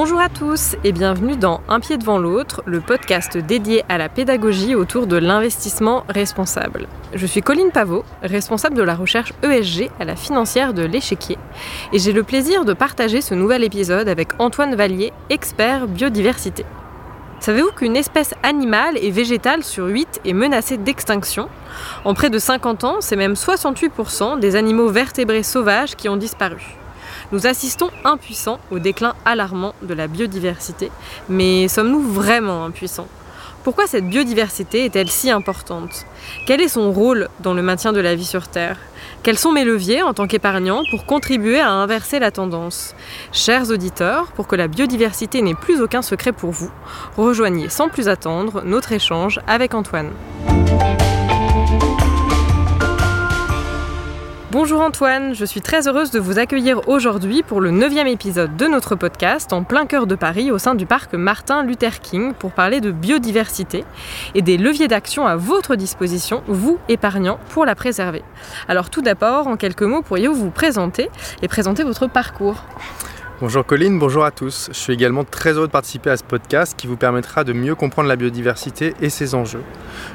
Bonjour à tous et bienvenue dans Un pied devant l'autre, le podcast dédié à la pédagogie autour de l'investissement responsable. Je suis Colline Pavot, responsable de la recherche ESG à la financière de l'échiquier, et j'ai le plaisir de partager ce nouvel épisode avec Antoine Vallier, expert biodiversité. Savez-vous qu'une espèce animale et végétale sur 8 est menacée d'extinction? En près de 50 ans, c'est même 68% des animaux vertébrés sauvages qui ont disparu. Nous assistons impuissants au déclin alarmant de la biodiversité, mais sommes-nous vraiment impuissants? Pourquoi cette biodiversité est-elle si importante? Quel est son rôle dans le maintien de la vie sur Terre? Quels sont mes leviers en tant qu'épargnant pour contribuer à inverser la tendance? Chers auditeurs, pour que la biodiversité n'ait plus aucun secret pour vous, rejoignez sans plus attendre notre échange avec Antoine. Bonjour Antoine, je suis très heureuse de vous accueillir aujourd'hui pour le neuvième épisode de notre podcast en plein cœur de Paris au sein du parc Martin Luther King pour parler de biodiversité et des leviers d'action à votre disposition, vous épargnants, pour la préserver. Alors tout d'abord, en quelques mots, pourriez-vous vous présenter et présenter votre parcours? Bonjour Colline, bonjour à tous. Je suis également très heureux de participer à ce podcast qui vous permettra de mieux comprendre la biodiversité et ses enjeux.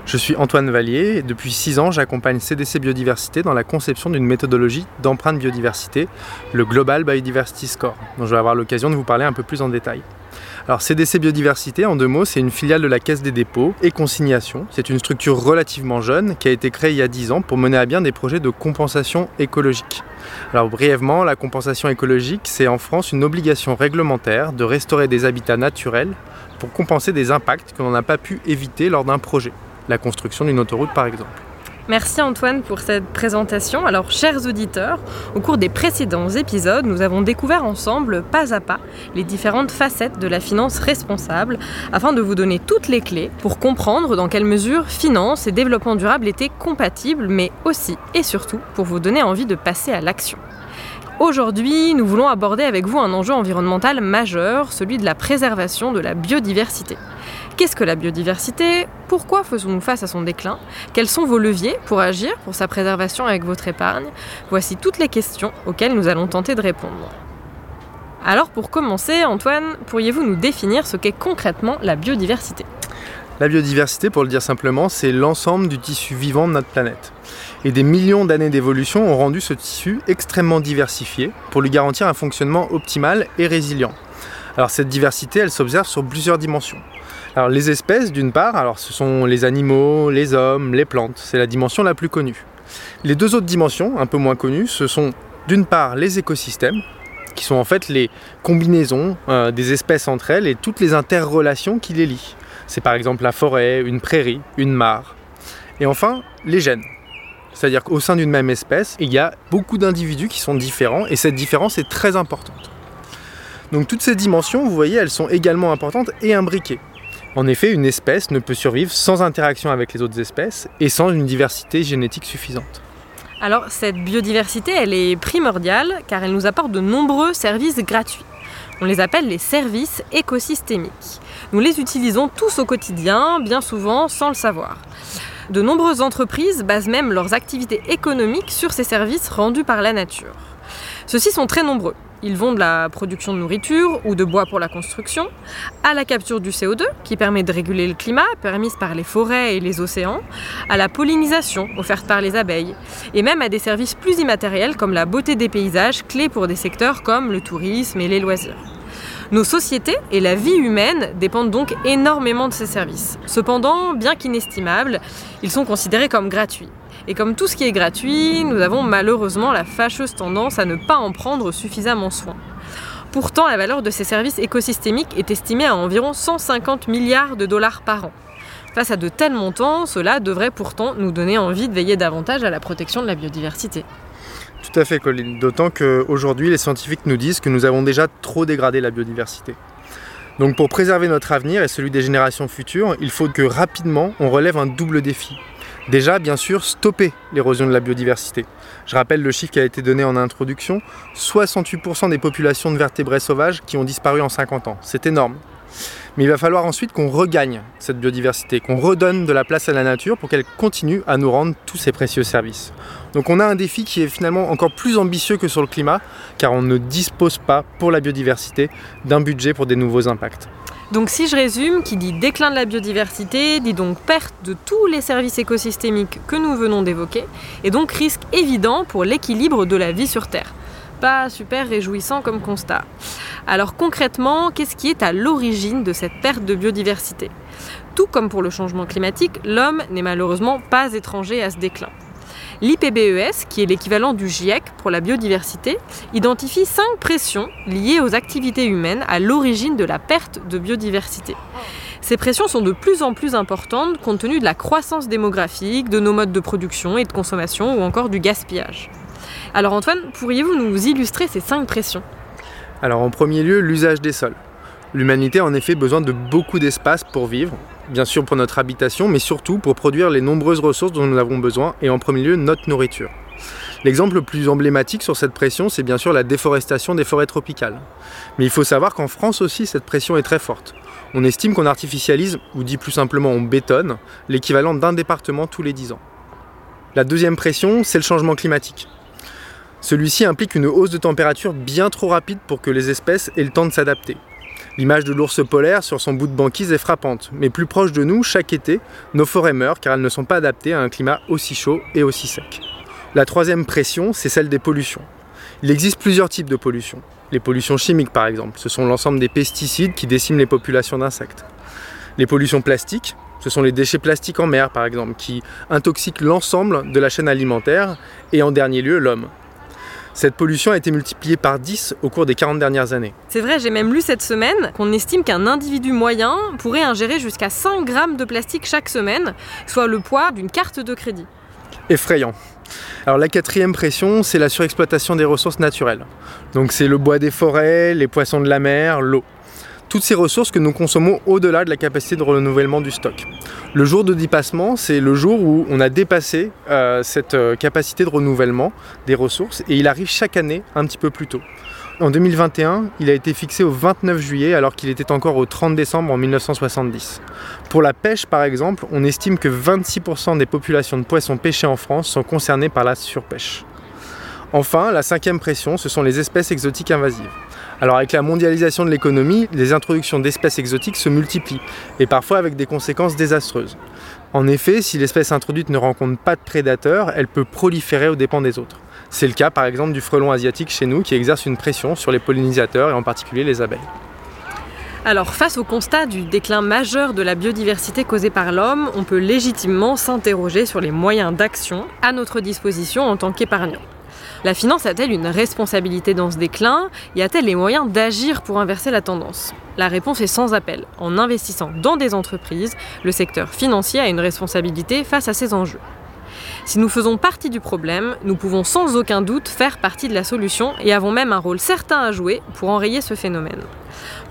Je suis Antoine Vallier et depuis 6 ans j'accompagne CDC Biodiversité dans la conception d'une méthodologie d'empreinte biodiversité, le Global Biodiversity Score, dont je vais avoir l'occasion de vous parler un peu plus en détail. Alors CDC Biodiversité, en deux mots, c'est une filiale de la Caisse des dépôts et consignations. C'est une structure relativement jeune qui a été créée il y a 10 ans pour mener à bien des projets de compensation écologique. Alors brièvement, la compensation écologique, c'est en France une obligation réglementaire de restaurer des habitats naturels pour compenser des impacts que l'on n'a pas pu éviter lors d'un projet, la construction d'une autoroute par exemple. Merci Antoine pour cette présentation. Alors, chers auditeurs, au cours des précédents épisodes, nous avons découvert ensemble, pas à pas, les différentes facettes de la finance responsable, afin de vous donner toutes les clés pour comprendre dans quelle mesure finance et développement durable étaient compatibles, mais aussi et surtout pour vous donner envie de passer à l'action. Aujourd'hui, nous voulons aborder avec vous un enjeu environnemental majeur, celui de la préservation de la biodiversité. Qu'est-ce que la biodiversité? Pourquoi faisons-nous face à son déclin? Quels sont vos leviers pour agir pour sa préservation avec votre épargne? Voici toutes les questions auxquelles nous allons tenter de répondre. Alors pour commencer, Antoine, pourriez-vous nous définir ce qu'est concrètement la biodiversité? La biodiversité, pour le dire simplement, c'est l'ensemble du tissu vivant de notre planète. Et des millions d'années d'évolution ont rendu ce tissu extrêmement diversifié pour lui garantir un fonctionnement optimal et résilient. Alors cette diversité, elle s'observe sur plusieurs dimensions. Alors les espèces, d'une part, alors ce sont les animaux, les hommes, les plantes, c'est la dimension la plus connue. Les deux autres dimensions, un peu moins connues, ce sont d'une part les écosystèmes, qui sont en fait les combinaisons euh, des espèces entre elles et toutes les interrelations qui les lient. C'est par exemple la forêt, une prairie, une mare. Et enfin, les gènes. C'est-à-dire qu'au sein d'une même espèce, il y a beaucoup d'individus qui sont différents et cette différence est très importante. Donc toutes ces dimensions, vous voyez, elles sont également importantes et imbriquées. En effet, une espèce ne peut survivre sans interaction avec les autres espèces et sans une diversité génétique suffisante. Alors cette biodiversité, elle est primordiale car elle nous apporte de nombreux services gratuits. On les appelle les services écosystémiques. Nous les utilisons tous au quotidien, bien souvent sans le savoir. De nombreuses entreprises basent même leurs activités économiques sur ces services rendus par la nature. Ceux-ci sont très nombreux. Ils vont de la production de nourriture ou de bois pour la construction, à la capture du CO2, qui permet de réguler le climat, permise par les forêts et les océans, à la pollinisation, offerte par les abeilles, et même à des services plus immatériels comme la beauté des paysages, clés pour des secteurs comme le tourisme et les loisirs. Nos sociétés et la vie humaine dépendent donc énormément de ces services. Cependant, bien qu'inestimables, ils sont considérés comme gratuits. Et comme tout ce qui est gratuit, nous avons malheureusement la fâcheuse tendance à ne pas en prendre suffisamment soin. Pourtant, la valeur de ces services écosystémiques est estimée à environ 150 milliards de dollars par an. Face à de tels montants, cela devrait pourtant nous donner envie de veiller davantage à la protection de la biodiversité. Tout à fait, Colline. D'autant qu'aujourd'hui, les scientifiques nous disent que nous avons déjà trop dégradé la biodiversité. Donc pour préserver notre avenir et celui des générations futures, il faut que rapidement on relève un double défi. Déjà, bien sûr, stopper l'érosion de la biodiversité. Je rappelle le chiffre qui a été donné en introduction 68% des populations de vertébrés sauvages qui ont disparu en 50 ans. C'est énorme. Mais il va falloir ensuite qu'on regagne cette biodiversité, qu'on redonne de la place à la nature pour qu'elle continue à nous rendre tous ces précieux services. Donc on a un défi qui est finalement encore plus ambitieux que sur le climat, car on ne dispose pas pour la biodiversité d'un budget pour des nouveaux impacts. Donc si je résume, qui dit déclin de la biodiversité, dit donc perte de tous les services écosystémiques que nous venons d'évoquer, et donc risque évident pour l'équilibre de la vie sur Terre. Pas super réjouissant comme constat. Alors concrètement, qu'est-ce qui est à l'origine de cette perte de biodiversité? Tout comme pour le changement climatique, l'homme n'est malheureusement pas étranger à ce déclin. L'IPBES, qui est l'équivalent du GIEC pour la biodiversité, identifie cinq pressions liées aux activités humaines à l'origine de la perte de biodiversité. Ces pressions sont de plus en plus importantes compte tenu de la croissance démographique, de nos modes de production et de consommation ou encore du gaspillage. Alors Antoine, pourriez-vous nous illustrer ces cinq pressions? Alors en premier lieu, l'usage des sols. L'humanité a en effet besoin de beaucoup d'espace pour vivre, bien sûr pour notre habitation, mais surtout pour produire les nombreuses ressources dont nous avons besoin, et en premier lieu notre nourriture. L'exemple le plus emblématique sur cette pression, c'est bien sûr la déforestation des forêts tropicales. Mais il faut savoir qu'en France aussi, cette pression est très forte. On estime qu'on artificialise, ou dit plus simplement on bétonne, l'équivalent d'un département tous les 10 ans. La deuxième pression, c'est le changement climatique. Celui-ci implique une hausse de température bien trop rapide pour que les espèces aient le temps de s'adapter. L'image de l'ours polaire sur son bout de banquise est frappante, mais plus proche de nous, chaque été, nos forêts meurent car elles ne sont pas adaptées à un climat aussi chaud et aussi sec. La troisième pression, c'est celle des pollutions. Il existe plusieurs types de pollutions. Les pollutions chimiques par exemple, ce sont l'ensemble des pesticides qui déciment les populations d'insectes. Les pollutions plastiques, ce sont les déchets plastiques en mer par exemple, qui intoxiquent l'ensemble de la chaîne alimentaire, et en dernier lieu l'homme, cette pollution a été multipliée par 10 au cours des 40 dernières années. C'est vrai, j'ai même lu cette semaine qu'on estime qu'un individu moyen pourrait ingérer jusqu'à 5 grammes de plastique chaque semaine, soit le poids d'une carte de crédit. Effrayant. Alors la quatrième pression, c'est la surexploitation des ressources naturelles. Donc c'est le bois des forêts, les poissons de la mer, l'eau toutes ces ressources que nous consommons au-delà de la capacité de renouvellement du stock. Le jour de dépassement, c'est le jour où on a dépassé euh, cette euh, capacité de renouvellement des ressources et il arrive chaque année un petit peu plus tôt. En 2021, il a été fixé au 29 juillet alors qu'il était encore au 30 décembre en 1970. Pour la pêche par exemple, on estime que 26% des populations de poissons pêchés en France sont concernées par la surpêche. Enfin, la cinquième pression, ce sont les espèces exotiques invasives. Alors avec la mondialisation de l'économie, les introductions d'espèces exotiques se multiplient, et parfois avec des conséquences désastreuses. En effet, si l'espèce introduite ne rencontre pas de prédateurs, elle peut proliférer aux dépens des autres. C'est le cas par exemple du frelon asiatique chez nous qui exerce une pression sur les pollinisateurs et en particulier les abeilles. Alors face au constat du déclin majeur de la biodiversité causée par l'homme, on peut légitimement s'interroger sur les moyens d'action à notre disposition en tant qu'épargnants. La finance a-t-elle une responsabilité dans ce déclin? Y a-t-elle les moyens d'agir pour inverser la tendance? La réponse est sans appel. En investissant dans des entreprises, le secteur financier a une responsabilité face à ces enjeux. Si nous faisons partie du problème, nous pouvons sans aucun doute faire partie de la solution et avons même un rôle certain à jouer pour enrayer ce phénomène.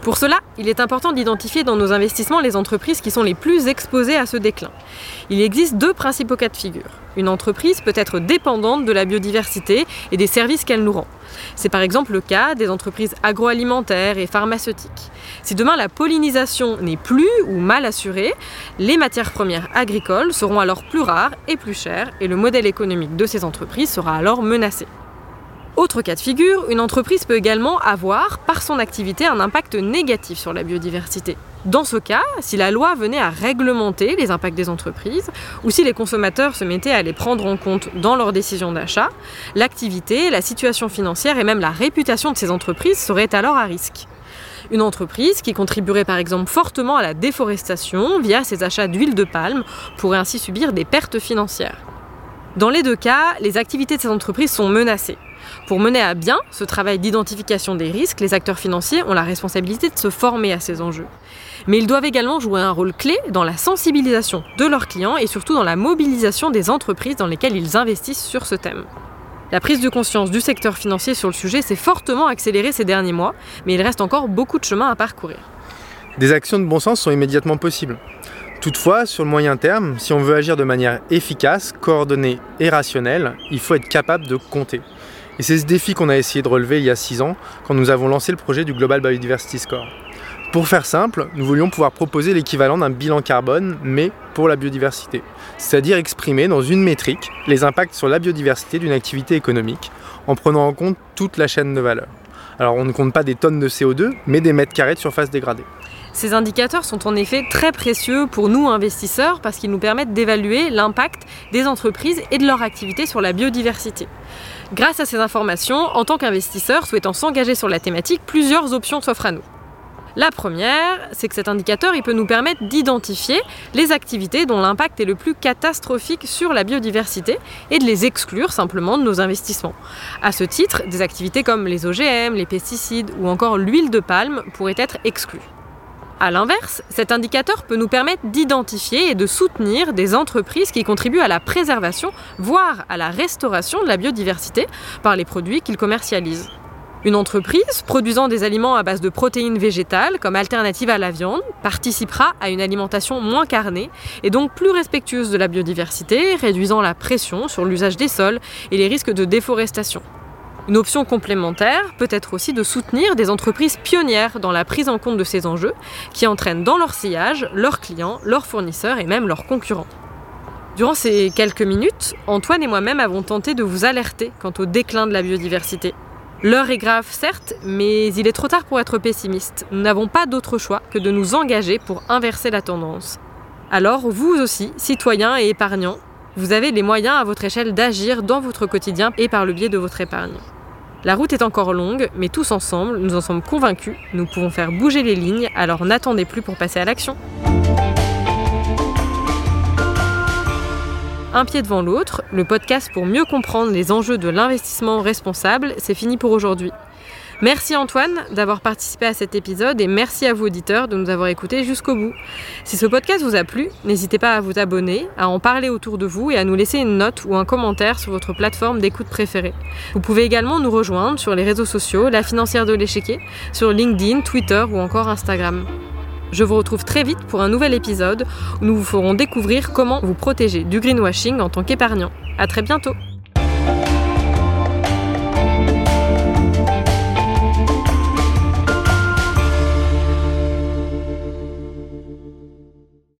Pour cela, il est important d'identifier dans nos investissements les entreprises qui sont les plus exposées à ce déclin. Il existe deux principaux cas de figure. Une entreprise peut être dépendante de la biodiversité et des services qu'elle nous rend. C'est par exemple le cas des entreprises agroalimentaires et pharmaceutiques. Si demain la pollinisation n'est plus ou mal assurée, les matières premières agricoles seront alors plus rares et plus chères et le modèle économique de ces entreprises sera alors menacé. Autre cas de figure, une entreprise peut également avoir, par son activité, un impact négatif sur la biodiversité. Dans ce cas, si la loi venait à réglementer les impacts des entreprises, ou si les consommateurs se mettaient à les prendre en compte dans leurs décisions d'achat, l'activité, la situation financière et même la réputation de ces entreprises seraient alors à risque. Une entreprise qui contribuerait par exemple fortement à la déforestation via ses achats d'huile de palme pourrait ainsi subir des pertes financières. Dans les deux cas, les activités de ces entreprises sont menacées. Pour mener à bien ce travail d'identification des risques, les acteurs financiers ont la responsabilité de se former à ces enjeux. Mais ils doivent également jouer un rôle clé dans la sensibilisation de leurs clients et surtout dans la mobilisation des entreprises dans lesquelles ils investissent sur ce thème. La prise de conscience du secteur financier sur le sujet s'est fortement accélérée ces derniers mois, mais il reste encore beaucoup de chemin à parcourir. Des actions de bon sens sont immédiatement possibles. Toutefois, sur le moyen terme, si on veut agir de manière efficace, coordonnée et rationnelle, il faut être capable de compter. Et c'est ce défi qu'on a essayé de relever il y a 6 ans quand nous avons lancé le projet du Global Biodiversity Score. Pour faire simple, nous voulions pouvoir proposer l'équivalent d'un bilan carbone, mais pour la biodiversité, c'est-à-dire exprimer dans une métrique les impacts sur la biodiversité d'une activité économique, en prenant en compte toute la chaîne de valeur. Alors on ne compte pas des tonnes de CO2, mais des mètres carrés de surface dégradée. Ces indicateurs sont en effet très précieux pour nous investisseurs parce qu'ils nous permettent d'évaluer l'impact des entreprises et de leur activité sur la biodiversité. Grâce à ces informations, en tant qu'investisseur souhaitant s'engager sur la thématique, plusieurs options s'offrent à nous. La première, c'est que cet indicateur peut nous permettre d'identifier les activités dont l'impact est le plus catastrophique sur la biodiversité et de les exclure simplement de nos investissements. À ce titre, des activités comme les OGM, les pesticides ou encore l'huile de palme pourraient être exclues. A l'inverse, cet indicateur peut nous permettre d'identifier et de soutenir des entreprises qui contribuent à la préservation, voire à la restauration de la biodiversité par les produits qu'ils commercialisent. Une entreprise produisant des aliments à base de protéines végétales comme alternative à la viande participera à une alimentation moins carnée et donc plus respectueuse de la biodiversité, réduisant la pression sur l'usage des sols et les risques de déforestation. Une option complémentaire peut être aussi de soutenir des entreprises pionnières dans la prise en compte de ces enjeux qui entraînent dans leur sillage leurs clients, leurs fournisseurs et même leurs concurrents. Durant ces quelques minutes, Antoine et moi-même avons tenté de vous alerter quant au déclin de la biodiversité. L'heure est grave, certes, mais il est trop tard pour être pessimiste. Nous n'avons pas d'autre choix que de nous engager pour inverser la tendance. Alors, vous aussi, citoyens et épargnants, vous avez les moyens à votre échelle d'agir dans votre quotidien et par le biais de votre épargne. La route est encore longue, mais tous ensemble, nous en sommes convaincus, nous pouvons faire bouger les lignes, alors n'attendez plus pour passer à l'action. Un pied devant l'autre, le podcast pour mieux comprendre les enjeux de l'investissement responsable, c'est fini pour aujourd'hui. Merci Antoine d'avoir participé à cet épisode et merci à vous auditeurs de nous avoir écoutés jusqu'au bout. Si ce podcast vous a plu, n'hésitez pas à vous abonner, à en parler autour de vous et à nous laisser une note ou un commentaire sur votre plateforme d'écoute préférée. Vous pouvez également nous rejoindre sur les réseaux sociaux, la financière de l'échiquier, sur LinkedIn, Twitter ou encore Instagram. Je vous retrouve très vite pour un nouvel épisode où nous vous ferons découvrir comment vous protéger du greenwashing en tant qu'épargnant. À très bientôt!